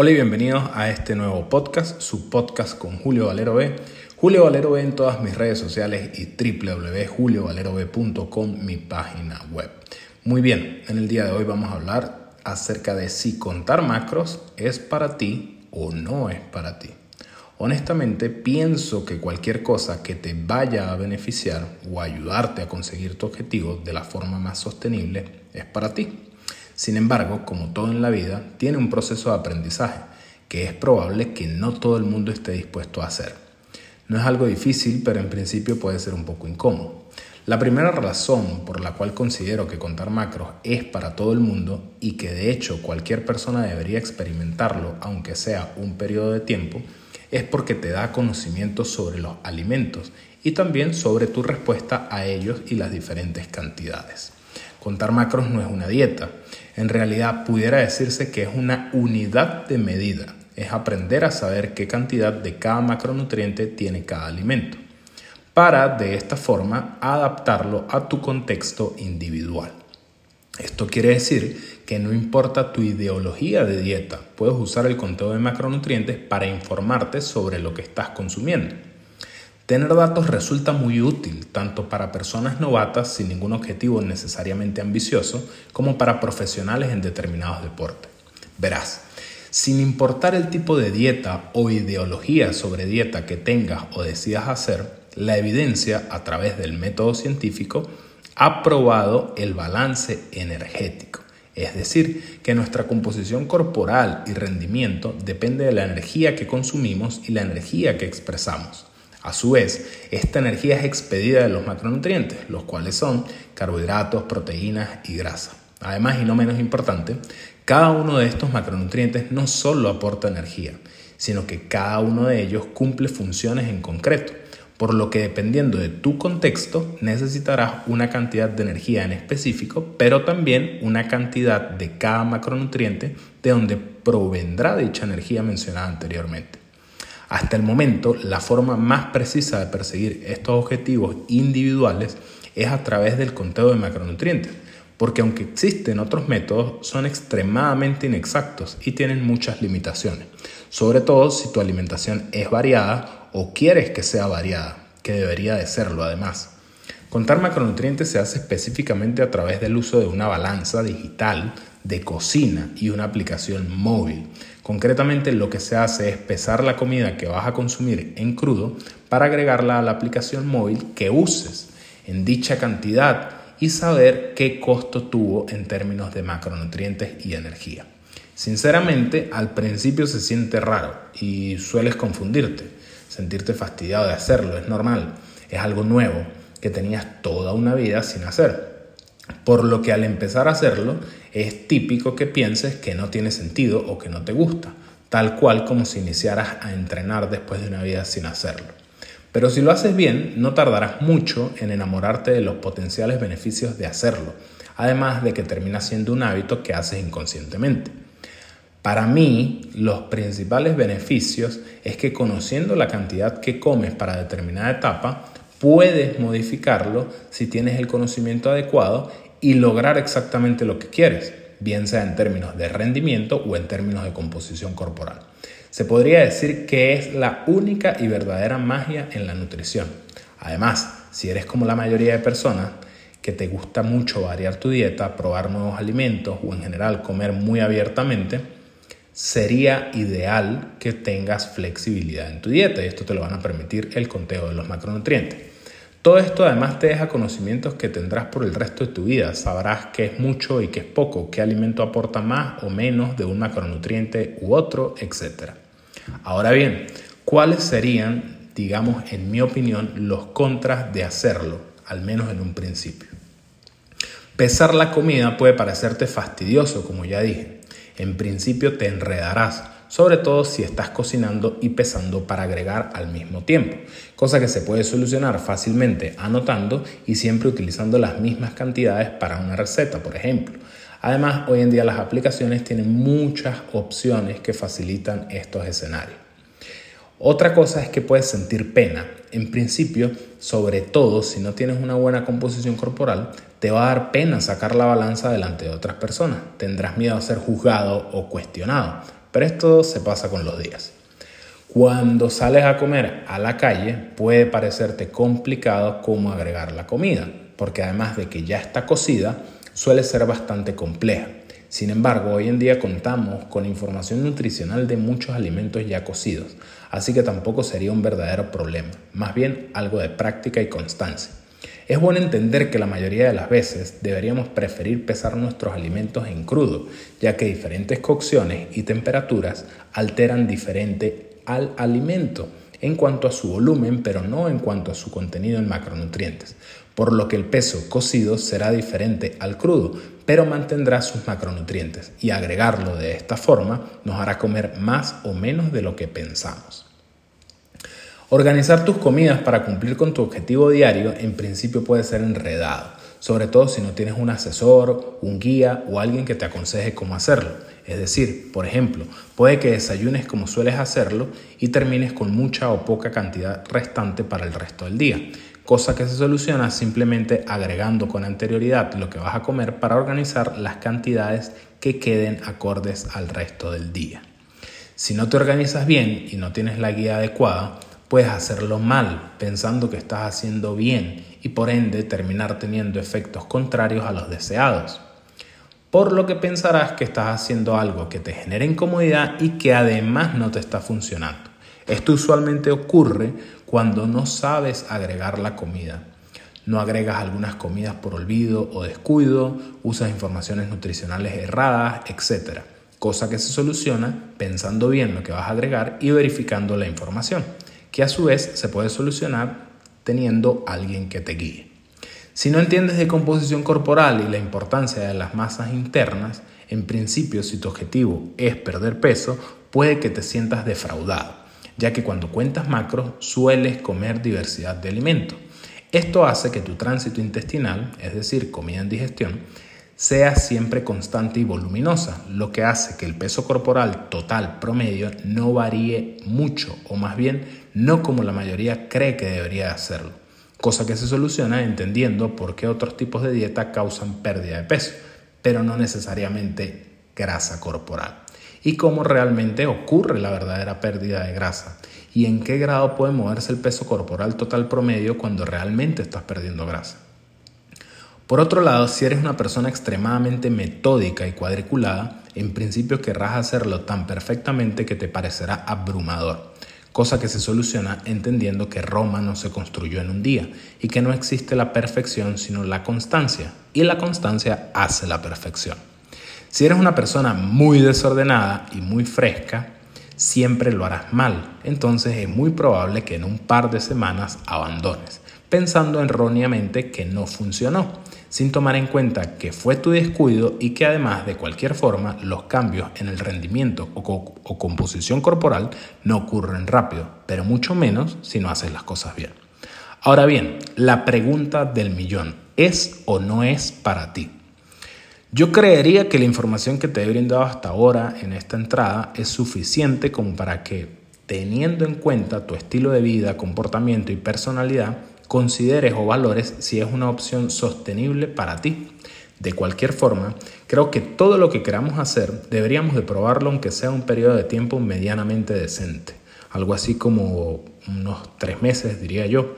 Hola y bienvenidos a este nuevo podcast, su podcast con Julio Valero B. Julio Valero B en todas mis redes sociales y www.juliovalerob.com, mi página web. Muy bien, en el día de hoy vamos a hablar acerca de si contar macros es para ti o no es para ti. Honestamente, pienso que cualquier cosa que te vaya a beneficiar o ayudarte a conseguir tu objetivo de la forma más sostenible es para ti. Sin embargo, como todo en la vida, tiene un proceso de aprendizaje que es probable que no todo el mundo esté dispuesto a hacer. No es algo difícil, pero en principio puede ser un poco incómodo. La primera razón por la cual considero que contar macros es para todo el mundo y que de hecho cualquier persona debería experimentarlo, aunque sea un periodo de tiempo, es porque te da conocimiento sobre los alimentos y también sobre tu respuesta a ellos y las diferentes cantidades. Contar macros no es una dieta, en realidad pudiera decirse que es una unidad de medida, es aprender a saber qué cantidad de cada macronutriente tiene cada alimento, para de esta forma adaptarlo a tu contexto individual. Esto quiere decir que no importa tu ideología de dieta, puedes usar el conteo de macronutrientes para informarte sobre lo que estás consumiendo. Tener datos resulta muy útil tanto para personas novatas sin ningún objetivo necesariamente ambicioso como para profesionales en determinados deportes. Verás, sin importar el tipo de dieta o ideología sobre dieta que tengas o decidas hacer, la evidencia a través del método científico ha probado el balance energético. Es decir, que nuestra composición corporal y rendimiento depende de la energía que consumimos y la energía que expresamos. A su vez, esta energía es expedida de los macronutrientes, los cuales son carbohidratos, proteínas y grasa. Además, y no menos importante, cada uno de estos macronutrientes no solo aporta energía, sino que cada uno de ellos cumple funciones en concreto, por lo que dependiendo de tu contexto necesitarás una cantidad de energía en específico, pero también una cantidad de cada macronutriente de donde provendrá dicha energía mencionada anteriormente. Hasta el momento, la forma más precisa de perseguir estos objetivos individuales es a través del conteo de macronutrientes, porque aunque existen otros métodos, son extremadamente inexactos y tienen muchas limitaciones, sobre todo si tu alimentación es variada o quieres que sea variada, que debería de serlo además. Contar macronutrientes se hace específicamente a través del uso de una balanza digital de cocina y una aplicación móvil. Concretamente lo que se hace es pesar la comida que vas a consumir en crudo para agregarla a la aplicación móvil que uses en dicha cantidad y saber qué costo tuvo en términos de macronutrientes y energía. Sinceramente, al principio se siente raro y sueles confundirte, sentirte fastidiado de hacerlo, es normal, es algo nuevo que tenías toda una vida sin hacer. Por lo que al empezar a hacerlo es típico que pienses que no tiene sentido o que no te gusta, tal cual como si iniciaras a entrenar después de una vida sin hacerlo. Pero si lo haces bien, no tardarás mucho en enamorarte de los potenciales beneficios de hacerlo, además de que termina siendo un hábito que haces inconscientemente. Para mí, los principales beneficios es que conociendo la cantidad que comes para determinada etapa, puedes modificarlo si tienes el conocimiento adecuado y lograr exactamente lo que quieres, bien sea en términos de rendimiento o en términos de composición corporal. Se podría decir que es la única y verdadera magia en la nutrición. Además, si eres como la mayoría de personas que te gusta mucho variar tu dieta, probar nuevos alimentos o en general comer muy abiertamente, sería ideal que tengas flexibilidad en tu dieta y esto te lo van a permitir el conteo de los macronutrientes. Todo esto además te deja conocimientos que tendrás por el resto de tu vida. Sabrás qué es mucho y qué es poco, qué alimento aporta más o menos de un macronutriente u otro, etc. Ahora bien, ¿cuáles serían, digamos, en mi opinión, los contras de hacerlo, al menos en un principio? Pesar la comida puede parecerte fastidioso, como ya dije. En principio te enredarás sobre todo si estás cocinando y pesando para agregar al mismo tiempo, cosa que se puede solucionar fácilmente anotando y siempre utilizando las mismas cantidades para una receta, por ejemplo. Además, hoy en día las aplicaciones tienen muchas opciones que facilitan estos escenarios. Otra cosa es que puedes sentir pena. En principio, sobre todo si no tienes una buena composición corporal, te va a dar pena sacar la balanza delante de otras personas. Tendrás miedo a ser juzgado o cuestionado. Pero esto se pasa con los días. Cuando sales a comer a la calle puede parecerte complicado cómo agregar la comida, porque además de que ya está cocida, suele ser bastante compleja. Sin embargo, hoy en día contamos con información nutricional de muchos alimentos ya cocidos, así que tampoco sería un verdadero problema, más bien algo de práctica y constancia. Es bueno entender que la mayoría de las veces deberíamos preferir pesar nuestros alimentos en crudo, ya que diferentes cocciones y temperaturas alteran diferente al alimento en cuanto a su volumen, pero no en cuanto a su contenido en macronutrientes, por lo que el peso cocido será diferente al crudo, pero mantendrá sus macronutrientes y agregarlo de esta forma nos hará comer más o menos de lo que pensamos. Organizar tus comidas para cumplir con tu objetivo diario en principio puede ser enredado, sobre todo si no tienes un asesor, un guía o alguien que te aconseje cómo hacerlo. Es decir, por ejemplo, puede que desayunes como sueles hacerlo y termines con mucha o poca cantidad restante para el resto del día, cosa que se soluciona simplemente agregando con anterioridad lo que vas a comer para organizar las cantidades que queden acordes al resto del día. Si no te organizas bien y no tienes la guía adecuada, puedes hacerlo mal pensando que estás haciendo bien y por ende terminar teniendo efectos contrarios a los deseados por lo que pensarás que estás haciendo algo que te genera incomodidad y que además no te está funcionando. Esto usualmente ocurre cuando no sabes agregar la comida. No agregas algunas comidas por olvido o descuido, usas informaciones nutricionales erradas, etc. Cosa que se soluciona pensando bien lo que vas a agregar y verificando la información, que a su vez se puede solucionar teniendo alguien que te guíe. Si no entiendes de composición corporal y la importancia de las masas internas, en principio si tu objetivo es perder peso, puede que te sientas defraudado, ya que cuando cuentas macros sueles comer diversidad de alimentos. Esto hace que tu tránsito intestinal, es decir, comida en digestión, sea siempre constante y voluminosa, lo que hace que el peso corporal total promedio no varíe mucho o más bien no como la mayoría cree que debería hacerlo cosa que se soluciona entendiendo por qué otros tipos de dieta causan pérdida de peso, pero no necesariamente grasa corporal. Y cómo realmente ocurre la verdadera pérdida de grasa y en qué grado puede moverse el peso corporal total promedio cuando realmente estás perdiendo grasa. Por otro lado, si eres una persona extremadamente metódica y cuadriculada, en principio querrás hacerlo tan perfectamente que te parecerá abrumador cosa que se soluciona entendiendo que Roma no se construyó en un día y que no existe la perfección sino la constancia, y la constancia hace la perfección. Si eres una persona muy desordenada y muy fresca, siempre lo harás mal, entonces es muy probable que en un par de semanas abandones, pensando erróneamente que no funcionó sin tomar en cuenta que fue tu descuido y que además de cualquier forma los cambios en el rendimiento o, composición corporal no ocurren rápido, pero mucho menos si no haces las cosas bien. Ahora bien, la pregunta del millón, ¿es o no es para ti? Yo creería que la información que te he brindado hasta ahora en esta entrada es suficiente como para que, teniendo en cuenta tu estilo de vida, comportamiento y personalidad, consideres o valores si es una opción sostenible para ti. De cualquier forma, creo que todo lo que queramos hacer deberíamos de probarlo aunque sea un periodo de tiempo medianamente decente, algo así como unos tres meses diría yo.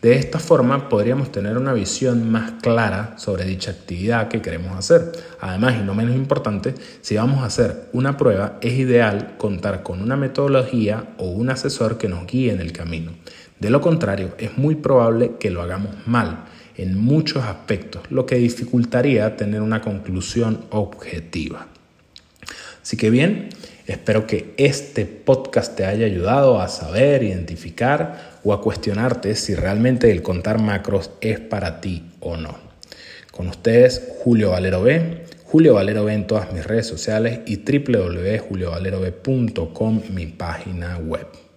De esta forma podríamos tener una visión más clara sobre dicha actividad que queremos hacer. Además, y no menos importante, si vamos a hacer una prueba, es ideal contar con una metodología o un asesor que nos guíe en el camino. De lo contrario, es muy probable que lo hagamos mal en muchos aspectos, lo que dificultaría tener una conclusión objetiva. Así que bien, espero que este podcast te haya ayudado a saber, identificar o a cuestionarte si realmente el contar macros es para ti o no. Con ustedes, Julio Valero B. Julio Valero B en todas mis redes sociales y www.juliovalerob.com, mi página web.